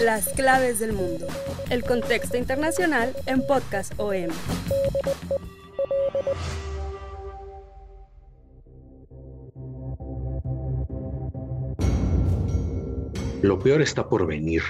Las claves del mundo. El contexto internacional en Podcast OM. Lo peor está por venir.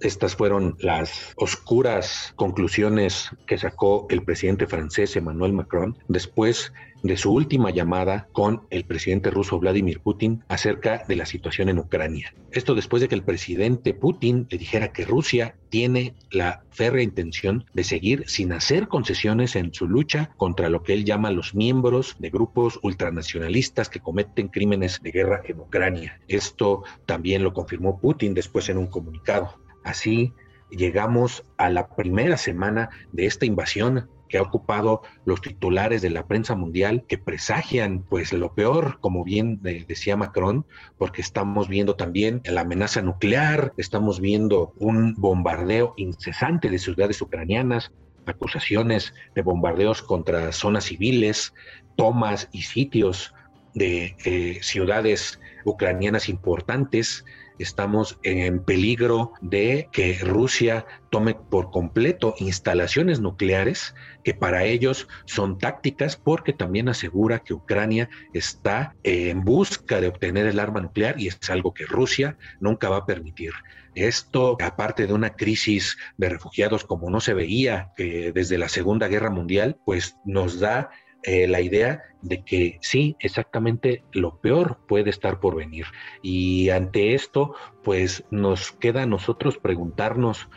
Estas fueron las oscuras conclusiones que sacó el presidente francés Emmanuel Macron después de su última llamada con el presidente ruso Vladimir Putin acerca de la situación en Ucrania. Esto después de que el presidente Putin le dijera que Rusia tiene la férrea intención de seguir sin hacer concesiones en su lucha contra lo que él llama los miembros de grupos ultranacionalistas que cometen crímenes de guerra en Ucrania. Esto también lo confirmó Putin después en un comunicado. Así llegamos a la primera semana de esta invasión que ha ocupado los titulares de la prensa mundial que presagian pues lo peor, como bien decía Macron, porque estamos viendo también la amenaza nuclear, estamos viendo un bombardeo incesante de ciudades ucranianas, acusaciones de bombardeos contra zonas civiles, tomas y sitios de eh, ciudades ucranianas importantes, estamos en peligro de que Rusia tome por completo instalaciones nucleares que para ellos son tácticas porque también asegura que Ucrania está en busca de obtener el arma nuclear y es algo que Rusia nunca va a permitir. Esto, aparte de una crisis de refugiados como no se veía desde la Segunda Guerra Mundial, pues nos da eh, la idea de que sí, exactamente lo peor puede estar por venir. Y ante esto, pues nos queda a nosotros preguntarnos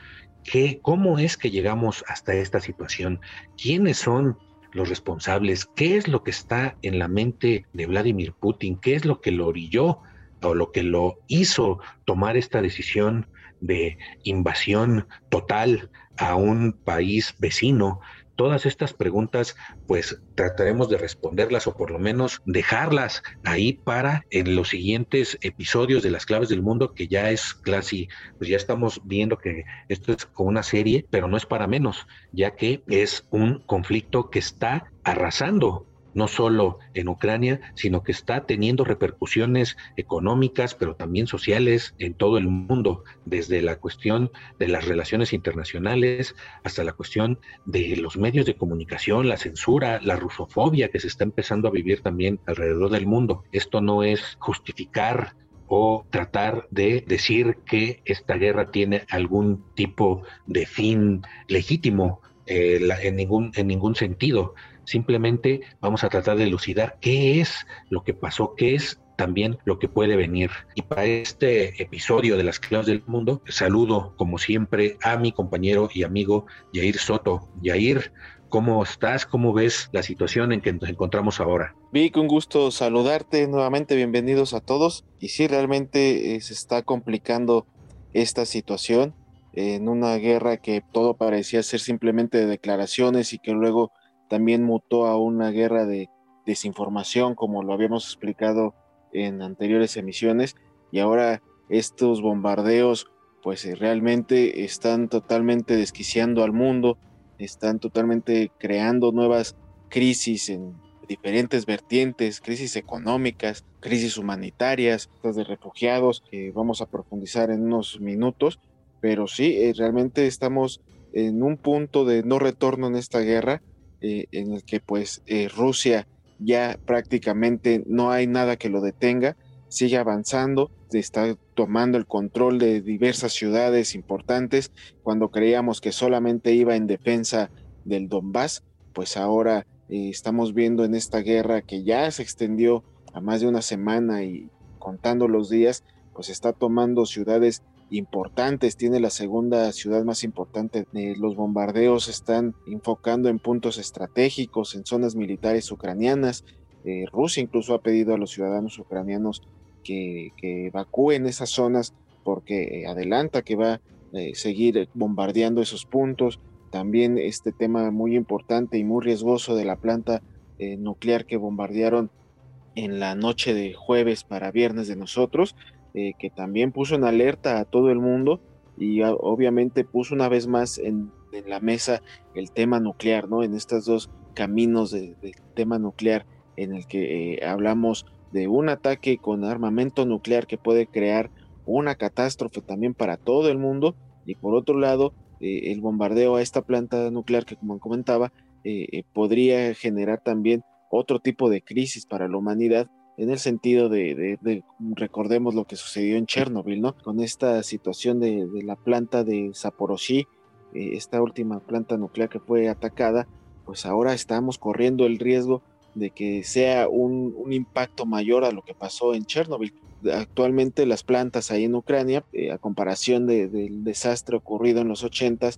qué, cómo es que llegamos hasta esta situación, quiénes son los responsables, qué es lo que está en la mente de Vladimir Putin, qué es lo que lo orilló o lo que lo hizo tomar esta decisión de invasión total a un país vecino Todas estas preguntas, pues trataremos de responderlas o por lo menos dejarlas ahí para en los siguientes episodios de las claves del mundo, que ya es casi, pues ya estamos viendo que esto es como una serie, pero no es para menos, ya que es un conflicto que está arrasando no solo en Ucrania, sino que está teniendo repercusiones económicas, pero también sociales en todo el mundo, desde la cuestión de las relaciones internacionales hasta la cuestión de los medios de comunicación, la censura, la rusofobia que se está empezando a vivir también alrededor del mundo. Esto no es justificar o tratar de decir que esta guerra tiene algún tipo de fin legítimo eh, en, ningún, en ningún sentido. Simplemente vamos a tratar de elucidar qué es lo que pasó, qué es también lo que puede venir. Y para este episodio de las claves del mundo, saludo como siempre a mi compañero y amigo Yair Soto. Yair, ¿cómo estás? ¿Cómo ves la situación en que nos encontramos ahora? Vic, un gusto saludarte nuevamente, bienvenidos a todos. Y sí, realmente eh, se está complicando esta situación en una guerra que todo parecía ser simplemente de declaraciones y que luego también mutó a una guerra de desinformación, como lo habíamos explicado en anteriores emisiones, y ahora estos bombardeos pues eh, realmente están totalmente desquiciando al mundo, están totalmente creando nuevas crisis en diferentes vertientes, crisis económicas, crisis humanitarias, de refugiados, que vamos a profundizar en unos minutos, pero sí, eh, realmente estamos en un punto de no retorno en esta guerra, eh, en el que pues eh, Rusia ya prácticamente no hay nada que lo detenga, sigue avanzando, está tomando el control de diversas ciudades importantes, cuando creíamos que solamente iba en defensa del Donbass, pues ahora eh, estamos viendo en esta guerra que ya se extendió a más de una semana y contando los días, pues está tomando ciudades importantes, tiene la segunda ciudad más importante. Eh, los bombardeos están enfocando en puntos estratégicos, en zonas militares ucranianas Eh, Rusia incluso ha pedido a los ciudadanos ucranianos que, evacúen esas zonas porque eh, adelanta que va a seguir bombardeando esos puntos. También este tema muy importante y muy riesgoso de la planta nuclear que bombardearon en la noche de jueves para viernes de nosotros, que también puso en alerta a todo el mundo y obviamente puso una vez más en, la mesa el tema nuclear, ¿no? En estos dos caminos del tema nuclear en el que eh, hablamos de un ataque con armamento nuclear que puede crear una catástrofe también para todo el mundo y por otro lado eh, el bombardeo a esta planta nuclear que como comentaba eh, podría generar también otro tipo de crisis para la humanidad en el sentido de, recordemos lo que sucedió en Chernobyl, ¿no? Con esta situación de, la planta de Zaporozhye, eh, esta última planta nuclear que fue atacada, pues ahora estamos corriendo el riesgo de que sea un, impacto mayor a lo que pasó en Chernobyl. Actualmente las plantas ahí en Ucrania, eh, a comparación del desastre ocurrido en los 80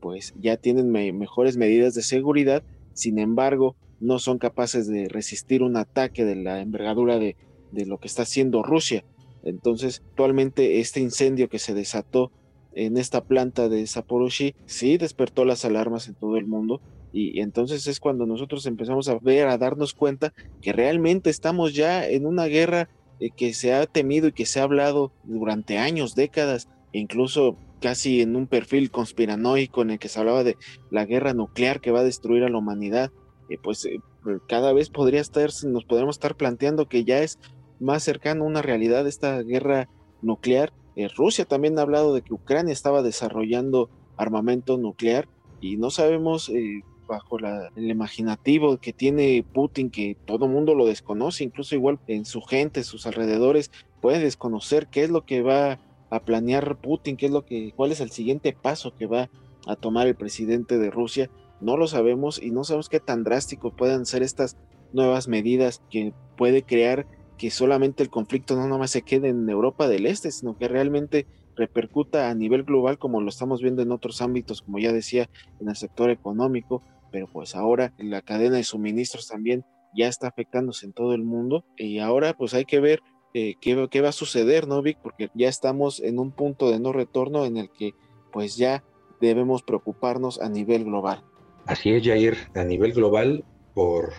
pues ya tienen mejores medidas de seguridad, sin embargo, no son capaces de resistir un ataque de la envergadura de, lo que está haciendo Rusia. Entonces, actualmente este incendio que se desató en esta planta de Zaporozhye sí despertó las alarmas en todo el mundo y, entonces es cuando nosotros empezamos a ver, a darnos cuenta que realmente estamos ya en una guerra eh, que se ha temido y que se ha hablado durante años, décadas, incluso casi en un perfil conspiranoico en el que se hablaba de la guerra nuclear que va a destruir a la humanidad pues eh, cada vez podría estar, nos podemos estar planteando que ya es más cercano a una realidad esta guerra nuclear. Eh, Rusia también ha hablado de que Ucrania estaba desarrollando armamento nuclear y no sabemos eh, bajo el imaginativo que tiene Putin, que todo mundo lo desconoce, incluso igual en su gente, sus alrededores, puede desconocer qué es lo que va a planear Putin, qué es lo que, cuál es el siguiente paso que va a tomar el presidente de Rusia no lo sabemos y no sabemos qué tan drástico puedan ser estas nuevas medidas que puede crear que solamente el conflicto no nomás se quede en Europa del Este, sino que realmente repercuta a nivel global como lo estamos viendo en otros ámbitos, como ya decía, en el sector económico, pero pues ahora la cadena de suministros también ya está afectándose en todo el mundo y ahora pues hay que ver eh, qué, qué, va a suceder, ¿no, Vic? Porque ya estamos en un punto de no retorno en el que pues ya debemos preocuparnos a nivel global. Así es, Jair, a nivel global, por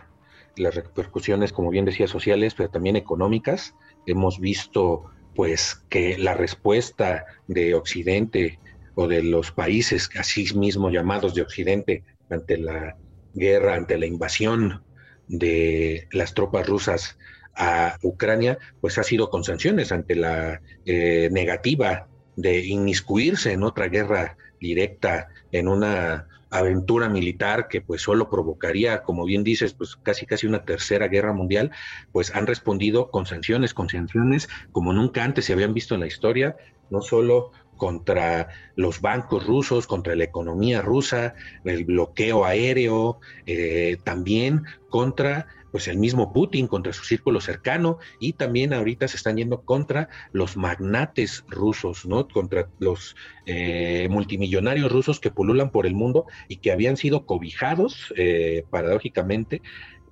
las repercusiones, como bien decía, sociales, pero también económicas, hemos visto pues que la respuesta de Occidente o de los países así mismo llamados de Occidente ante la guerra, ante la invasión de las tropas rusas a Ucrania, pues ha sido con sanciones ante la eh, negativa de inmiscuirse en otra guerra directa, en una aventura militar que pues solo provocaría, como bien dices, pues casi casi una tercera guerra mundial, pues han respondido con sanciones, con sanciones como nunca antes se habían visto en la historia, no solo contra los bancos rusos, contra la economía rusa, el bloqueo aéreo, eh, también contra pues el mismo Putin contra su círculo cercano y también ahorita se están yendo contra los magnates rusos, ¿no? Contra los eh, multimillonarios rusos que pululan por el mundo y que habían sido cobijados, eh, paradójicamente,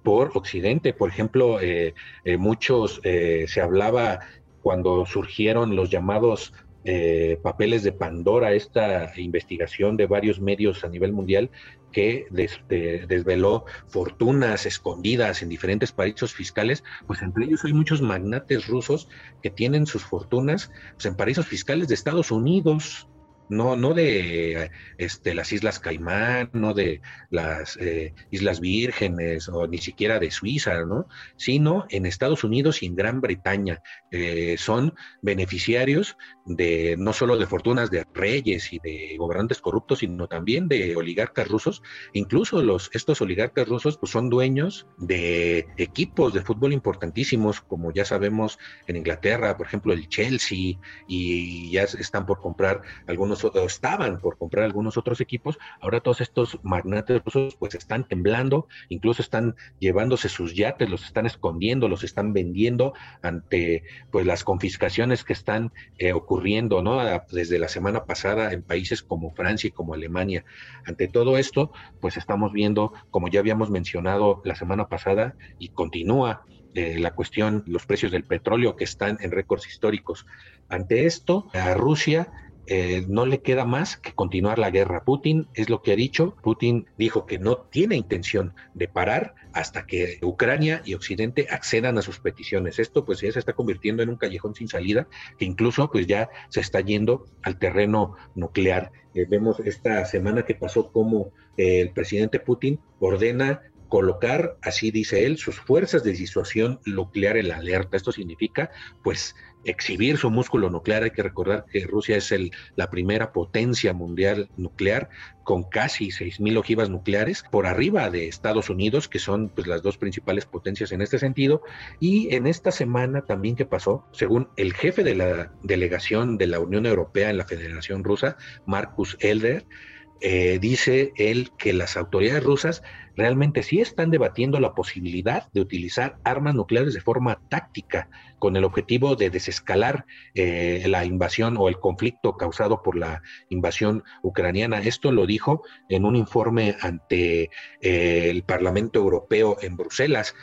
por Occidente. Por ejemplo, eh, muchos se hablaba cuando surgieron los llamados eh, papeles de Pandora, esta investigación de varios medios a nivel mundial que desveló fortunas escondidas en diferentes paraísos fiscales, pues entre ellos hay muchos magnates rusos que tienen sus fortunas pues, en paraísos fiscales de Estados Unidos, no, no de este, las Islas Caimán, no de las eh, Islas Vírgenes o ni siquiera de Suiza, ¿no? sino en Estados Unidos y en Gran Bretaña. Eh, son beneficiarios de no solo de fortunas de reyes y de gobernantes corruptos, sino también de oligarcas rusos. Incluso los, estos oligarcas rusos pues, son dueños de equipos de fútbol importantísimos, como ya sabemos en Inglaterra, por ejemplo, el Chelsea, y ya están por comprar algunos estaban por comprar algunos otros equipos, ahora todos estos magnates rusos pues están temblando, incluso están llevándose sus yates, los están escondiendo, los están vendiendo ante pues las confiscaciones que están eh, ocurriendo, ¿no? Desde la semana pasada en países como Francia y como Alemania. Ante todo esto, pues estamos viendo, como ya habíamos mencionado la semana pasada y continúa eh, la cuestión, los precios del petróleo que están en récords históricos. Ante esto, a Rusia eh, no le queda más que continuar la guerra. Putin es lo que ha dicho. Putin dijo que no tiene intención de parar hasta que Ucrania y Occidente accedan a sus peticiones. Esto pues ya se está convirtiendo en un callejón sin salida que incluso pues ya se está yendo al terreno nuclear. Eh, vemos esta semana que pasó como el presidente Putin ordena colocar, así dice él, sus fuerzas de disuasión nuclear en la alerta. Esto significa, pues, exhibir su músculo nuclear. Hay que recordar que Rusia es el, la primera potencia mundial nuclear con casi 6.000 ojivas nucleares por arriba de Estados Unidos, que son pues, las dos principales potencias en este sentido. Y en esta semana también que pasó, según el jefe de la delegación de la Unión Europea en la Federación Rusa, Marcus Elder, eh, dice él que las autoridades rusas realmente sí están debatiendo la posibilidad de utilizar armas nucleares de forma táctica con el objetivo de desescalar eh, la invasión o el conflicto causado por la invasión ucraniana. Esto lo dijo en un informe ante eh, el Parlamento Europeo en Bruselas.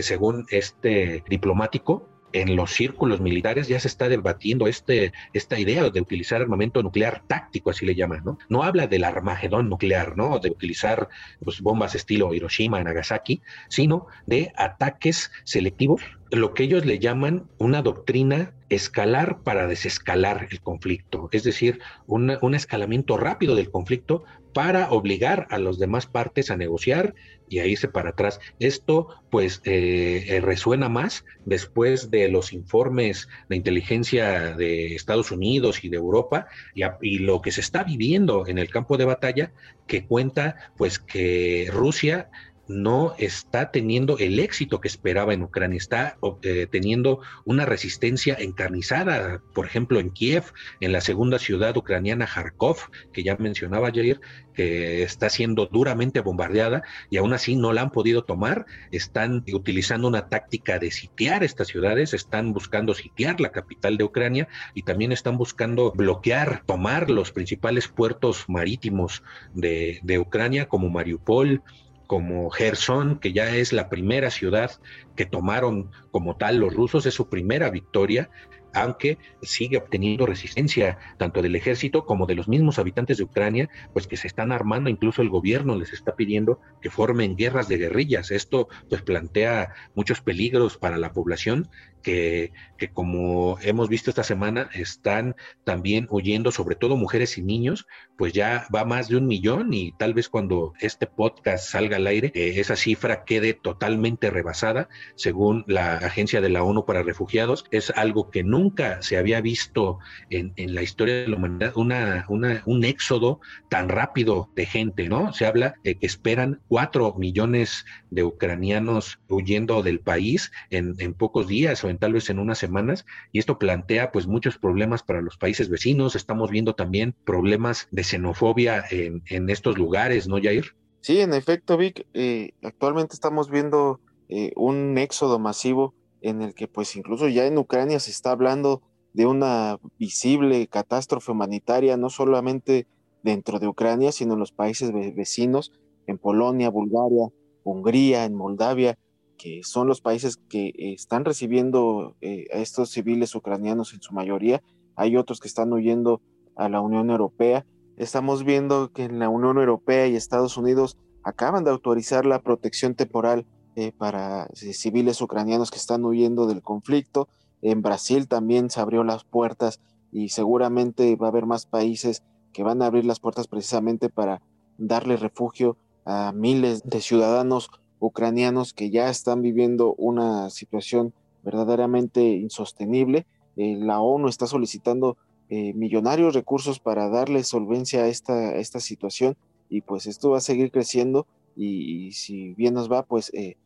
según este diplomático, en los círculos militares ya se está debatiendo este, esta idea de utilizar armamento nuclear táctico, así le llaman, ¿no? No habla del armagedón nuclear, ¿no? De utilizar pues, bombas estilo Hiroshima, Nagasaki, sino de ataques selectivos, lo que ellos le llaman una doctrina escalar para desescalar el conflicto, es decir, un escalamiento rápido del conflicto para obligar a las demás partes a negociar y a irse para atrás. Esto pues eh, eh, resuena más después de los informes de inteligencia de Estados Unidos y de Europa y, y, lo que se está viviendo en el campo de batalla que cuenta pues que Rusia no está teniendo el éxito que esperaba en Ucrania, está eh, teniendo una resistencia encarnizada, por ejemplo, en Kiev, en la segunda ciudad ucraniana, Kharkov, que ya mencionaba ayer, que está siendo duramente bombardeada y aún así no la han podido tomar, están utilizando una táctica de sitiar estas ciudades, están buscando sitiar la capital de Ucrania y también están buscando bloquear, tomar los principales puertos marítimos de, de Ucrania como Mariupol, como Gerson, que ya es la primera ciudad que tomaron como tal los rusos, es su primera victoria, aunque sigue obteniendo resistencia tanto del ejército como de los mismos habitantes de Ucrania, pues que se están armando, incluso el gobierno les está pidiendo que formen guerras de guerrillas. Esto pues plantea muchos peligros para la población que, que como hemos visto esta semana están también huyendo, sobre todo mujeres y niños, pues ya va más de un millón y tal vez cuando este podcast salga al aire, eh, esa cifra quede totalmente rebasada, según la Agencia de la ONU para Refugiados. Es algo que nunca se había visto en, la historia de la humanidad, una, un éxodo tan rápido de gente, ¿no? Se habla de que esperan cuatro millones de ucranianos huyendo del país en, en pocos días o en tal vez en unas semanas, y esto plantea pues muchos problemas para los países vecinos. Estamos viendo también problemas de xenofobia en, en estos lugares, ¿no, Jair? Sí, en efecto, Vic, eh, actualmente estamos viendo eh, un éxodo masivo en el que pues incluso ya en Ucrania se está hablando de una visible catástrofe humanitaria, no solamente dentro de Ucrania, sino en los países vecinos, en Polonia, Bulgaria, Hungría, en Moldavia, que son los países que están recibiendo eh, a estos civiles ucranianos en su mayoría. Hay otros que están huyendo a la Unión Europea. Estamos viendo que en la Unión Europea y Estados Unidos acaban de autorizar la protección temporal eh, para eh, civiles ucranianos que están huyendo del conflicto. En Brasil también se abrió las puertas y seguramente va a haber más países que van a abrir las puertas precisamente para darle refugio a miles de ciudadanos ucranianos que ya están viviendo una situación verdaderamente insostenible. Eh, la ONU está solicitando eh, millonarios recursos para darle solvencia a esta, esta situación y pues esto va a seguir creciendo y, si bien nos va, pues eh,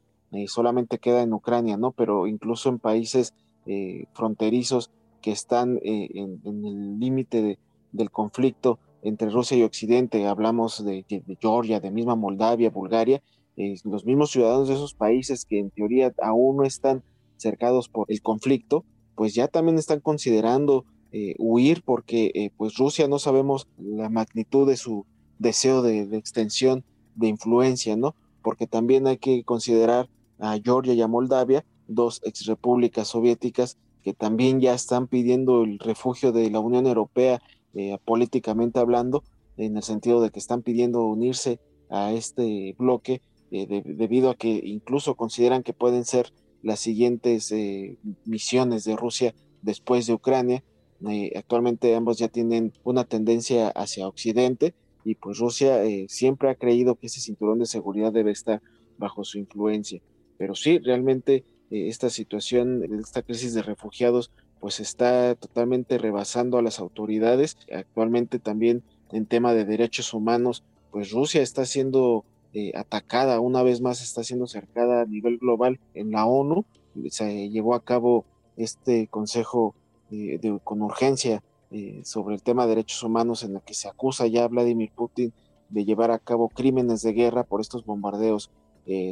solamente queda en Ucrania, ¿no? Pero incluso en países fronterizos que están en, el límite de, del conflicto entre Rusia y Occidente, hablamos de, Georgia, de misma Moldavia, Bulgaria, eh, los mismos ciudadanos de esos países que en teoría aún no están cercados por el conflicto, pues ya también están considerando eh, huir porque eh, pues Rusia no sabemos la magnitud de su deseo de, de, extensión de influencia, ¿no? Porque también hay que considerar a Georgia y a Moldavia, dos exrepúblicas soviéticas que también ya están pidiendo el refugio de la Unión Europea eh, políticamente hablando, en el sentido de que están pidiendo unirse a este bloque eh, debido a que incluso consideran que pueden ser las siguientes eh, misiones de Rusia después de Ucrania. actualmente ambos ya tienen una tendencia hacia Occidente y pues Rusia siempre ha creído que ese cinturón de seguridad debe estar bajo su influencia. Pero sí, realmente esta situación, esta crisis de refugiados pues está totalmente rebasando a las autoridades. Actualmente también en tema de derechos humanos, pues Rusia está siendo eh, atacada, una vez más está siendo cercada a nivel global en la ONU. Se llevó a cabo este consejo eh, con urgencia eh, sobre el tema de derechos humanos en el que se acusa ya a Vladimir Putin de llevar a cabo crímenes de guerra por estos bombardeos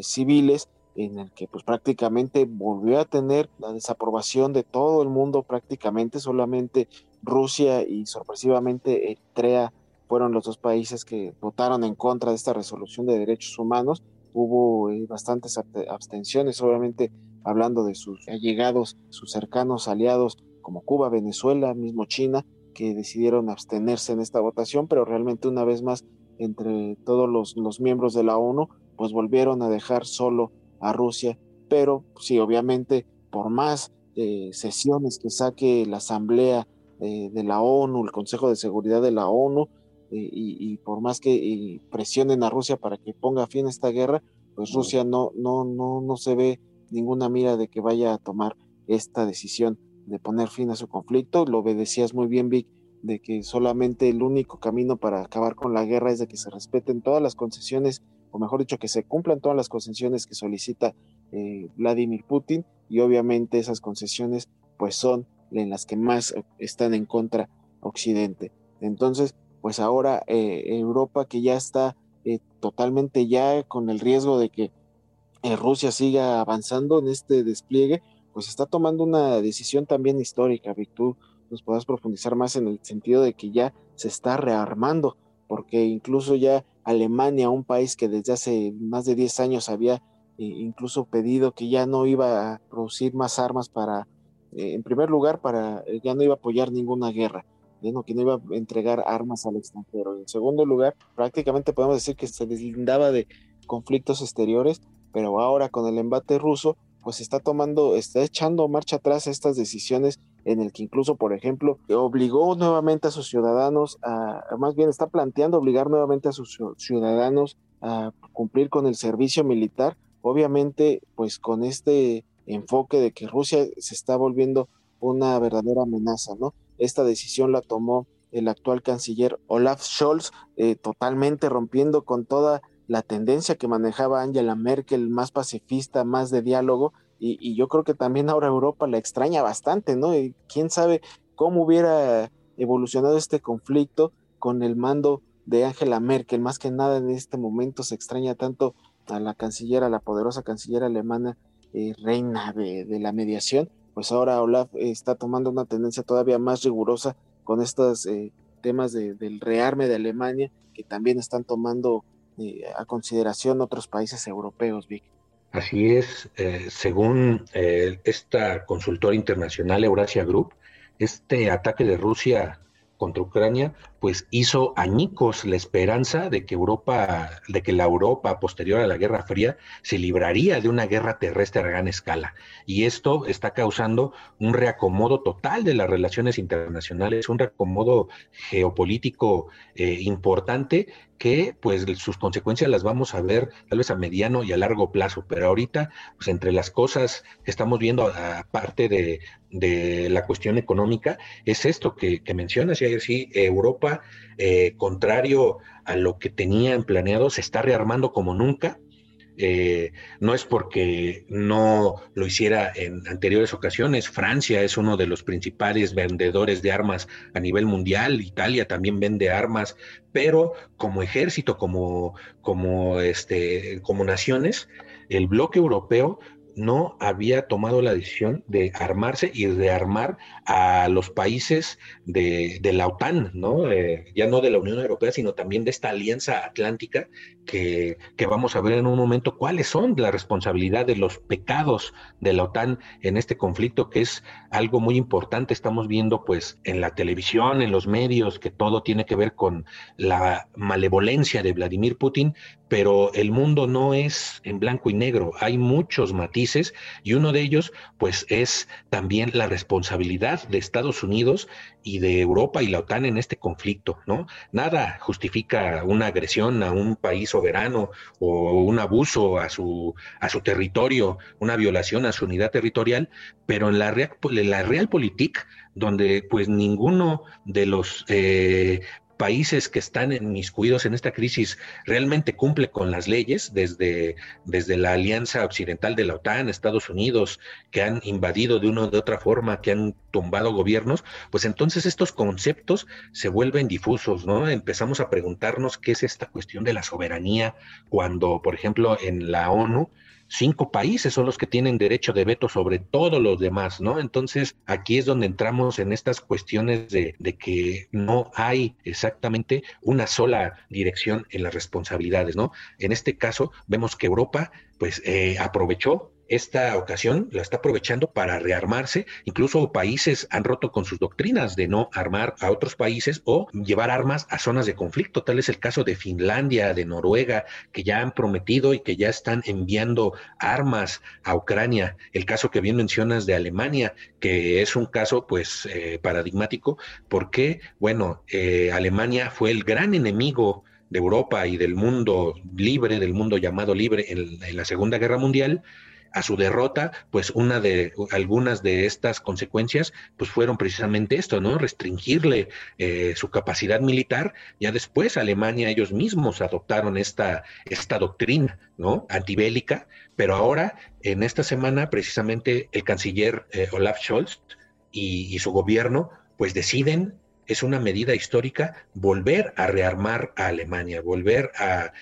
civiles en el que pues prácticamente volvió a tener la desaprobación de todo el mundo prácticamente, solamente Rusia y sorpresivamente Eritrea fueron los dos países que votaron en contra de esta resolución de derechos humanos. Hubo eh, bastantes abstenciones, obviamente hablando de sus allegados, sus cercanos aliados como Cuba, Venezuela, mismo China, que decidieron abstenerse en esta votación, pero realmente una vez más entre todos los, los miembros de la ONU, pues volvieron a dejar solo a Rusia, pero sí, obviamente, por más eh, sesiones que saque la Asamblea eh, de la ONU, el Consejo de Seguridad de la ONU, eh, y, por más que presionen a Rusia para que ponga fin a esta guerra, pues Rusia no, no, no, no se ve ninguna mira de que vaya a tomar esta decisión de poner fin a su conflicto. Lo obedecías muy bien, Vic, de que solamente el único camino para acabar con la guerra es de que se respeten todas las concesiones o mejor dicho, que se cumplan todas las concesiones que solicita eh, Vladimir Putin y obviamente esas concesiones pues son en las que más están en contra Occidente. Entonces, pues ahora eh, Europa que ya está eh, totalmente ya con el riesgo de que Rusia siga avanzando en este despliegue, pues está tomando una decisión también histórica, Vic, tú nos puedas profundizar más en el sentido de que ya se está rearmando, porque incluso ya Alemania, un país que desde hace más de 10 años había eh, incluso pedido que ya no iba a producir más armas para, eh, en primer lugar, para eh, ya no iba a apoyar ninguna guerra, que no iba a entregar armas al extranjero. En segundo lugar, prácticamente podemos decir que se deslindaba de conflictos exteriores, pero ahora con el embate ruso, pues está tomando, está echando marcha atrás estas decisiones en el que incluso, por ejemplo, obligó nuevamente a sus ciudadanos a, más bien está planteando obligar nuevamente a sus ciudadanos a cumplir con el servicio militar, obviamente, pues con este enfoque de que Rusia se está volviendo una verdadera amenaza, ¿no? Esta decisión la tomó el actual canciller Olaf Scholz, eh, totalmente rompiendo con toda la tendencia que manejaba Angela Merkel, más pacifista, más de diálogo, y, yo creo que también ahora Europa la extraña bastante, ¿no? Y quién sabe cómo hubiera evolucionado este conflicto con el mando de Angela Merkel. Más que nada en este momento se extraña tanto a la canciller, a la poderosa canciller alemana, eh, reina de, la mediación, pues ahora Olaf está tomando una tendencia todavía más rigurosa con estos eh, temas del rearme de Alemania que también están tomando a consideración otros países europeos, Vic. Así es, eh, según eh, esta consultora internacional Eurasia Group, este ataque de Rusia contra Ucrania, pues hizo añicos la esperanza de que Europa, de que la Europa posterior a la Guerra Fría se libraría de una guerra terrestre a gran escala. Y esto está causando un reacomodo total de las relaciones internacionales, un reacomodo geopolítico eh, importante que pues sus consecuencias las vamos a ver tal vez a mediano y a largo plazo, pero ahorita pues entre las cosas que estamos viendo aparte de, de la cuestión económica es esto que, mencionas, y sí, Europa, eh, contrario a lo que tenían planeado, se está rearmando como nunca, eh, no es porque no lo hiciera en anteriores ocasiones. Francia es uno de los principales vendedores de armas a nivel mundial. Italia también vende armas, pero como ejército, como, como, este, como naciones, el bloque europeo no había tomado la decisión de armarse y rearmar a los países de, la OTAN, ¿no? Eh, ya no de la Unión Europea, sino también de esta alianza atlántica que, que, vamos a ver en un momento cuáles son la responsabilidad de los pecados de la OTAN en este conflicto, que es algo muy importante. Estamos viendo pues en la televisión, en los medios, que todo tiene que ver con la malevolencia de Vladimir Putin, pero el mundo no es en blanco y negro, hay muchos matices y uno de ellos pues es también la responsabilidad de Estados Unidos y de Europa y la OTAN en este conflicto, ¿no? Nada justifica una agresión a un país soberano o un abuso a su, a su territorio, una violación a su unidad territorial, pero en la, la Realpolitik, donde pues ninguno de los eh, países que están inmiscuidos en esta crisis realmente cumple con las leyes, desde, desde la Alianza Occidental de la OTAN, Estados Unidos, que han invadido de una de otra forma, que han tumbado gobiernos, pues entonces estos conceptos se vuelven difusos, ¿no? Empezamos a preguntarnos qué es esta cuestión de la soberanía cuando, por ejemplo, en la ONU, cinco países son los que tienen derecho de veto sobre todos los demás, ¿no? Entonces, aquí es donde entramos en estas cuestiones de, que no hay exactamente una sola dirección en las responsabilidades, ¿no? En este caso, vemos que Europa, pues, eh, aprovechó esta ocasión la está aprovechando para rearmarse. Incluso países han roto con sus doctrinas de no armar a otros países o llevar armas a zonas de conflicto. Tal es el caso de Finlandia, de Noruega, que ya han prometido y que ya están enviando armas a Ucrania. El caso que bien mencionas de Alemania, que es un caso pues eh, paradigmático, porque, bueno, eh, Alemania fue el gran enemigo de Europa y del mundo libre, del mundo llamado libre en la Segunda Guerra Mundial, a su derrota, pues una de algunas de estas consecuencias, pues fueron precisamente esto, ¿no? Restringirle eh, su capacidad militar. Ya después Alemania ellos mismos adoptaron esta, esta doctrina, ¿no? Antibélica, pero ahora, en esta semana, precisamente el canciller eh, Olaf Scholz y, y su gobierno, pues deciden es una medida histórica volver a rearmar a Alemania, volver a,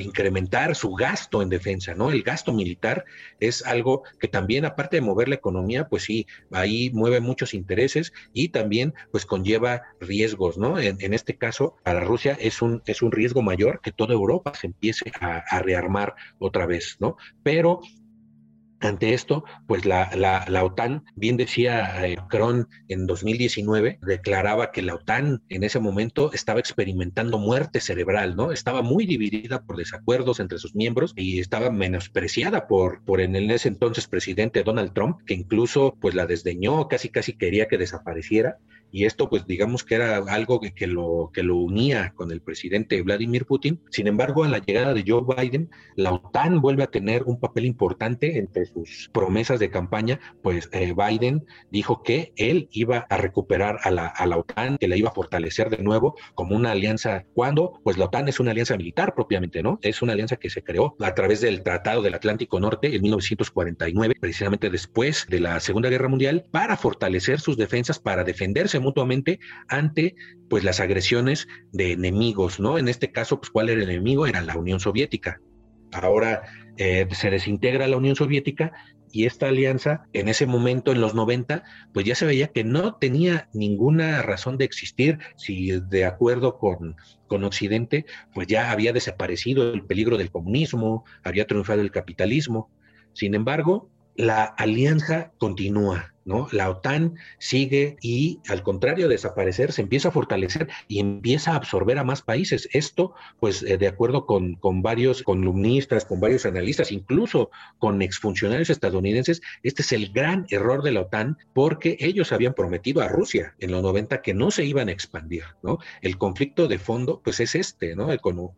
incrementar su gasto en defensa, ¿no? El gasto militar es algo que también, aparte de mover la economía, pues sí, ahí mueve muchos intereses y también pues conlleva riesgos, ¿no? En, este caso, para Rusia es un, es un riesgo mayor que toda Europa se empiece a, a rearmar otra vez, ¿no? Pero ante esto, pues la, la, OTAN, bien decía eh, Macron en 2019, declaraba que la OTAN en ese momento estaba experimentando muerte cerebral, ¿no? Estaba muy dividida por desacuerdos entre sus miembros y estaba menospreciada por, por en ese entonces presidente Donald Trump, que incluso pues la desdeñó, casi casi quería que desapareciera y esto pues digamos que era algo que, lo, que lo unía con el presidente Vladimir Putin. Sin embargo, a la llegada de Joe Biden, la OTAN vuelve a tener un papel importante entre sus promesas de campaña, pues eh, Biden dijo que él iba a recuperar a la, a la OTAN, que la iba a fortalecer de nuevo como una alianza. cuando Pues la OTAN es una alianza militar propiamente, ¿no? Es una alianza que se creó a través del Tratado del Atlántico Norte en 1949, precisamente después de la Segunda Guerra Mundial, para fortalecer sus defensas, para defenderse mutuamente ante pues las agresiones de enemigos, ¿no? En este caso, pues cuál era el enemigo, era la Unión Soviética. Ahora eh, se desintegra la Unión Soviética y esta alianza en ese momento, en los 90, pues ya se veía que no tenía ninguna razón de existir, si de acuerdo con, con Occidente, pues ya había desaparecido el peligro del comunismo, había triunfado el capitalismo. Sin embargo, la alianza continúa, ¿no? La OTAN sigue y, al contrario de desaparecer, se empieza a fortalecer y empieza a absorber a más países. Esto, pues, eh, de acuerdo con, con, varios columnistas, con varios analistas, incluso con exfuncionarios estadounidenses, este es el gran error de la OTAN porque ellos habían prometido a Rusia en los 90 que no se iban a expandir, ¿no? El conflicto de fondo, pues, es este, ¿no?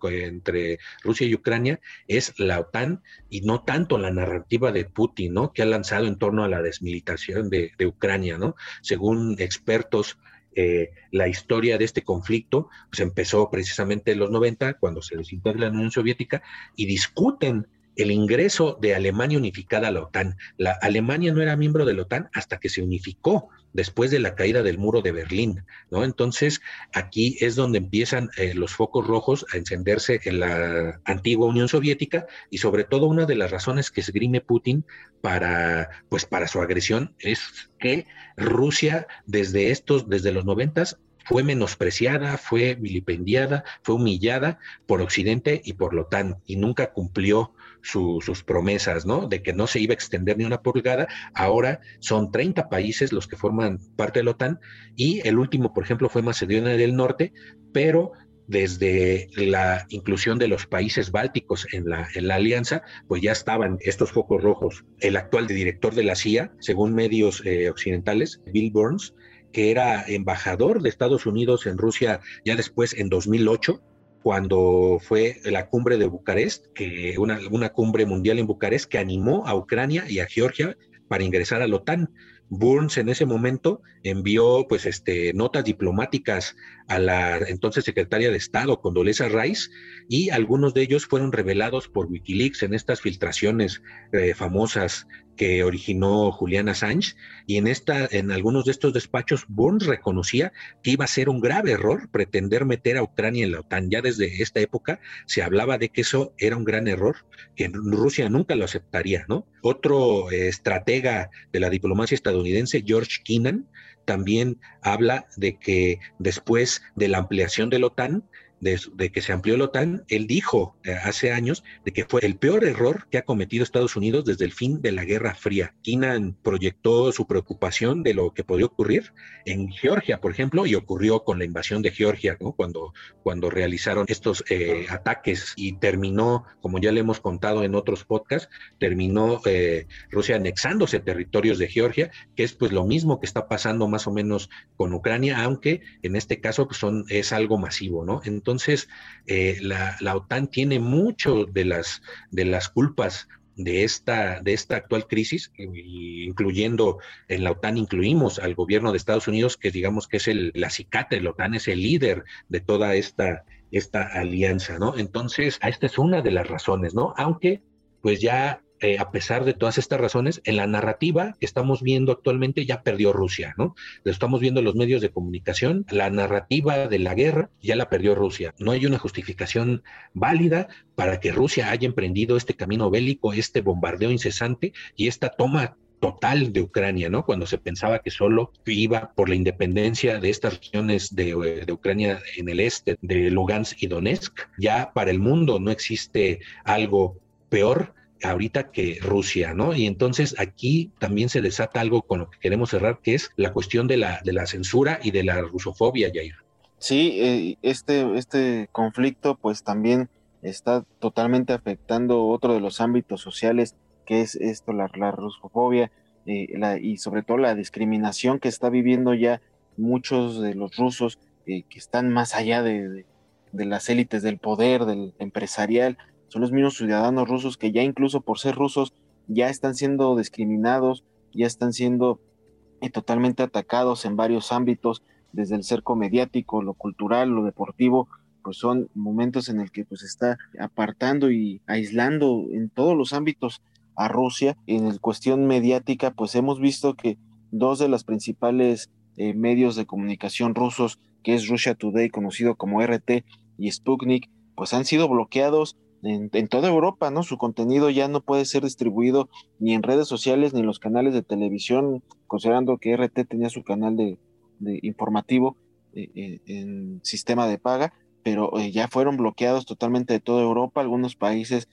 entre Rusia y Ucrania es la OTAN y no tanto la narrativa de Putin, ¿no? Que ha lanzado en torno a la desmilitarización de, Ucrania, ¿no? Según expertos, eh, la historia de este conflicto pues empezó precisamente en los 90, cuando se desintegra la Unión Soviética, y discuten el ingreso de Alemania unificada a la OTAN. La Alemania no era miembro de la OTAN hasta que se unificó después de la caída del muro de Berlín, ¿no? Entonces, aquí es donde empiezan eh, los focos rojos a encenderse en la antigua Unión Soviética y sobre todo una de las razones que esgrime Putin para, pues, para su agresión es que Rusia desde estos, desde los noventas, fue menospreciada, fue vilipendiada, fue humillada por Occidente y por la OTAN y nunca cumplió sus promesas, ¿no? De que no se iba a extender ni una pulgada. Ahora son 30 países los que forman parte de la OTAN y el último, por ejemplo, fue Macedonia del Norte, pero desde la inclusión de los países bálticos en la, en la alianza, pues ya estaban estos focos rojos. El actual director de la CIA, según medios eh, occidentales, Bill Burns, que era embajador de Estados Unidos en Rusia ya después en 2008, cuando fue la cumbre de Bucarest, que una, cumbre mundial en Bucarest que animó a Ucrania y a Georgia para ingresar a la OTAN. Burns en ese momento envió pues este notas diplomáticas a la entonces secretaria de Estado, Condoleezza Rice, y algunos de ellos fueron revelados por Wikileaks en estas filtraciones eh, famosas que originó Julian Assange y en esta en algunos de estos despachos Burns reconocía que iba a ser un grave error pretender meter a Ucrania en la OTAN. Ya desde esta época se hablaba de que eso era un gran error, que Rusia nunca lo aceptaría, ¿no? Otro eh, estratega de la diplomacia estadounidense, George Kennan, también habla de que después de la ampliación de la OTAN, de, que se amplió la OTAN, él dijo eh, hace años de que fue el peor error que ha cometido Estados Unidos desde el fin de la Guerra Fría. Keenan proyectó su preocupación de lo que podría ocurrir en Georgia, por ejemplo, y ocurrió con la invasión de Georgia, cuando, cuando realizaron estos eh, ataques y terminó, como ya le hemos contado en otros podcasts, terminó eh, Rusia anexándose territorios de Georgia, que es pues lo mismo que está pasando más o menos con Ucrania, aunque en este caso pues, son, es algo masivo, ¿no? Entonces, eh, la, OTAN tiene mucho de las, de las culpas de esta, de esta actual crisis, incluyendo en la OTAN incluimos al gobierno de Estados Unidos, que digamos que es el, la acicate, la OTAN es el líder de toda esta, esta alianza, ¿no? Entonces, esta es una de las razones, ¿no? Aunque, pues ya a pesar de todas estas razones, en la narrativa que estamos viendo actualmente ya perdió Rusia, ¿no? Lo estamos viendo en los medios de comunicación, la narrativa de la guerra ya la perdió Rusia. No hay una justificación válida para que Rusia haya emprendido este camino bélico, este bombardeo incesante y esta toma total de Ucrania, ¿no? Cuando se pensaba que solo iba por la independencia de estas regiones de, Ucrania en el este, de Lugansk y Donetsk, ya para el mundo no existe algo peor ahorita que Rusia, ¿no? Y entonces aquí también se desata algo con lo que queremos cerrar, que es la cuestión de la, de la censura y de la rusofobia, Jair. Sí, eh, este, este conflicto pues también está totalmente afectando otro de los ámbitos sociales, que es esto, la, rusofobia eh, y sobre todo la discriminación que está viviendo ya muchos de los rusos eh, que están más allá de, de las élites del poder, del empresarial, son los mismos ciudadanos rusos que ya incluso por ser rusos ya están siendo discriminados, ya están siendo eh, totalmente atacados en varios ámbitos, desde el cerco mediático, lo cultural, lo deportivo, pues son momentos en el que pues está apartando y aislando en todos los ámbitos a Rusia. En el cuestión mediática, pues hemos visto que dos de los principales eh, medios de comunicación rusos, que es Russia Today, conocido como RT, y Sputnik, pues han sido bloqueados en, toda Europa, ¿no? Su contenido ya no puede ser distribuido ni en redes sociales ni en los canales de televisión, considerando que RT tenía su canal de, informativo eh, eh, en sistema de paga, pero eh, ya fueron bloqueados totalmente de toda Europa. Algunos países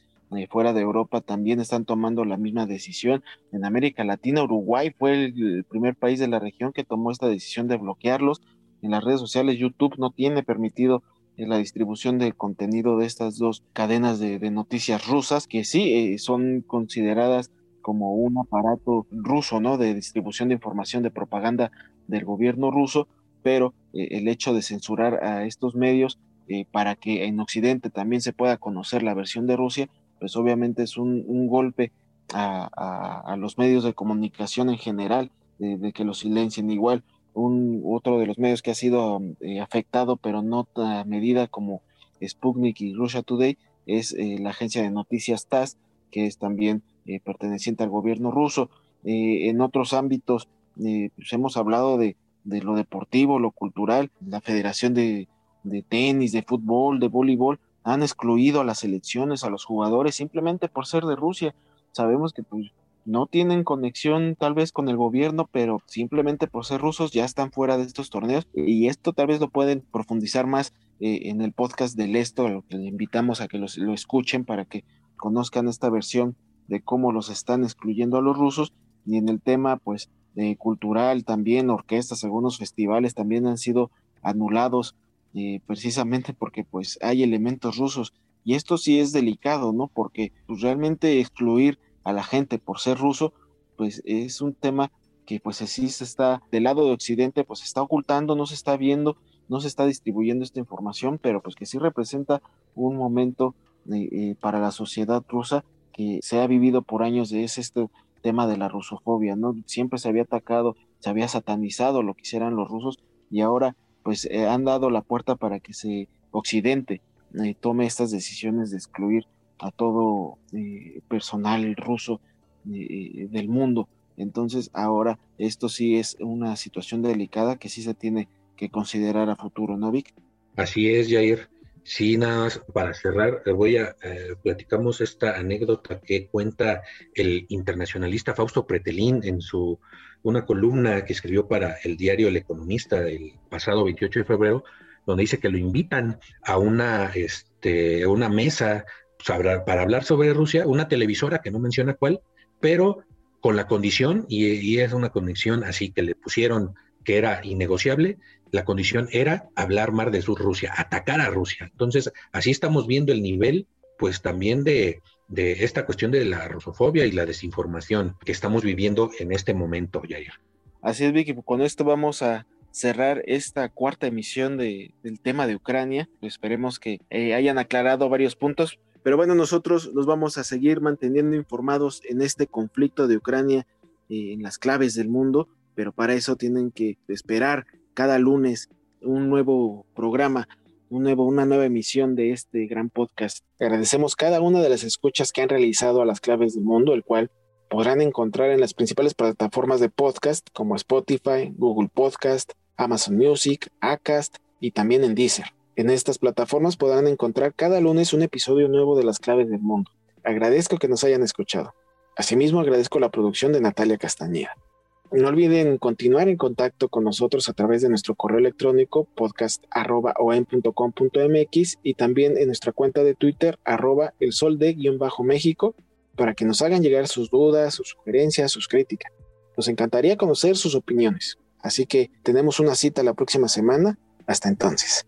fuera de Europa también están tomando la misma decisión. En América Latina, Uruguay fue el primer país de la región que tomó esta decisión de bloquearlos. En las redes sociales, YouTube no tiene permitido la distribución del contenido de estas dos cadenas de, noticias rusas, que sí eh, son consideradas como un aparato ruso, ¿no? De distribución de información, de propaganda del gobierno ruso, pero eh, el hecho de censurar a estos medios eh, para que en Occidente también se pueda conocer la versión de Rusia, pues obviamente es un, golpe a, los medios de comunicación en general, de que los silencien igual un otro de los medios que ha sido eh, afectado, pero no a medida como Sputnik y Russia Today, es eh, la agencia de noticias TASS, que es también perteneciente al gobierno ruso. en otros ámbitos, pues hemos hablado de, de, lo deportivo, lo cultural, la Federación de, de tenis, de fútbol, de voleibol, han excluido a las elecciones, a los jugadores, simplemente por ser de Rusia. Sabemos que pues, no tienen conexión tal vez con el gobierno, pero simplemente por ser rusos ya están fuera de estos torneos y esto tal vez lo pueden profundizar más eh, en el podcast del esto, a lo que le invitamos a que lo escuchen para que conozcan esta versión de cómo los están excluyendo a los rusos y en el tema pues eh, cultural también, orquestas, algunos festivales también han sido anulados eh, precisamente porque pues hay elementos rusos y esto sí es delicado, ¿no? Porque pues, realmente excluir a la gente por ser ruso, pues es un tema que pues así se está, del lado de Occidente, pues se está ocultando, no se está viendo, no se está distribuyendo esta información, pero pues que sí representa un momento eh, eh, para la sociedad rusa que se ha vivido por años, es este tema de la rusofobia, ¿no? Siempre se había atacado, se había satanizado lo que hicieran los rusos y ahora pues eh, han dado la puerta para que se Occidente tome estas decisiones de excluir a todo eh, personal ruso eh, del mundo. Entonces ahora esto sí es una situación delicada que sí se tiene que considerar a futuro, ¿no, Vic? Así es, Jair. Sí, nada más para cerrar, eh, voy a platicamos esta anécdota que cuenta el internacionalista Fausto Pretelín en su una columna que escribió para el diario El Economista el pasado 28 de febrero, donde dice que lo invitan a una, este, una mesa para hablar sobre Rusia, una televisora que no menciona cuál, pero con la condición, y, es una condición así que le pusieron que era innegociable, la condición era hablar más de su Rusia, atacar a Rusia. Entonces, así estamos viendo el nivel, pues también de, de esta cuestión de la rusofobia y la desinformación que estamos viviendo en este momento, Jair. Así es, Vicky, con esto vamos a cerrar esta cuarta emisión de, del tema de Ucrania. Esperemos que eh, hayan aclarado varios puntos. Pero bueno, nosotros nos vamos a seguir manteniendo informados en este conflicto de Ucrania, eh, en las claves del mundo, pero para eso tienen que esperar cada lunes un nuevo programa, un nuevo, una nueva emisión de este gran podcast. Agradecemos cada una de las escuchas que han realizado a las claves del mundo, el cual podrán encontrar en las principales plataformas de podcast como Spotify, Google Podcast, Amazon Music, Acast y también en Deezer. En estas plataformas podrán encontrar cada lunes un episodio nuevo de Las Claves del Mundo. Agradezco que nos hayan escuchado. Asimismo, agradezco la producción de Natalia Castañeda. No olviden continuar en contacto con nosotros a través de nuestro correo electrónico podcast.com.mx y también en nuestra cuenta de Twitter arroba el sol de-méxico para que nos hagan llegar sus dudas, sus sugerencias, sus críticas. Nos encantaría conocer sus opiniones. Así que tenemos una cita la próxima semana. Hasta entonces.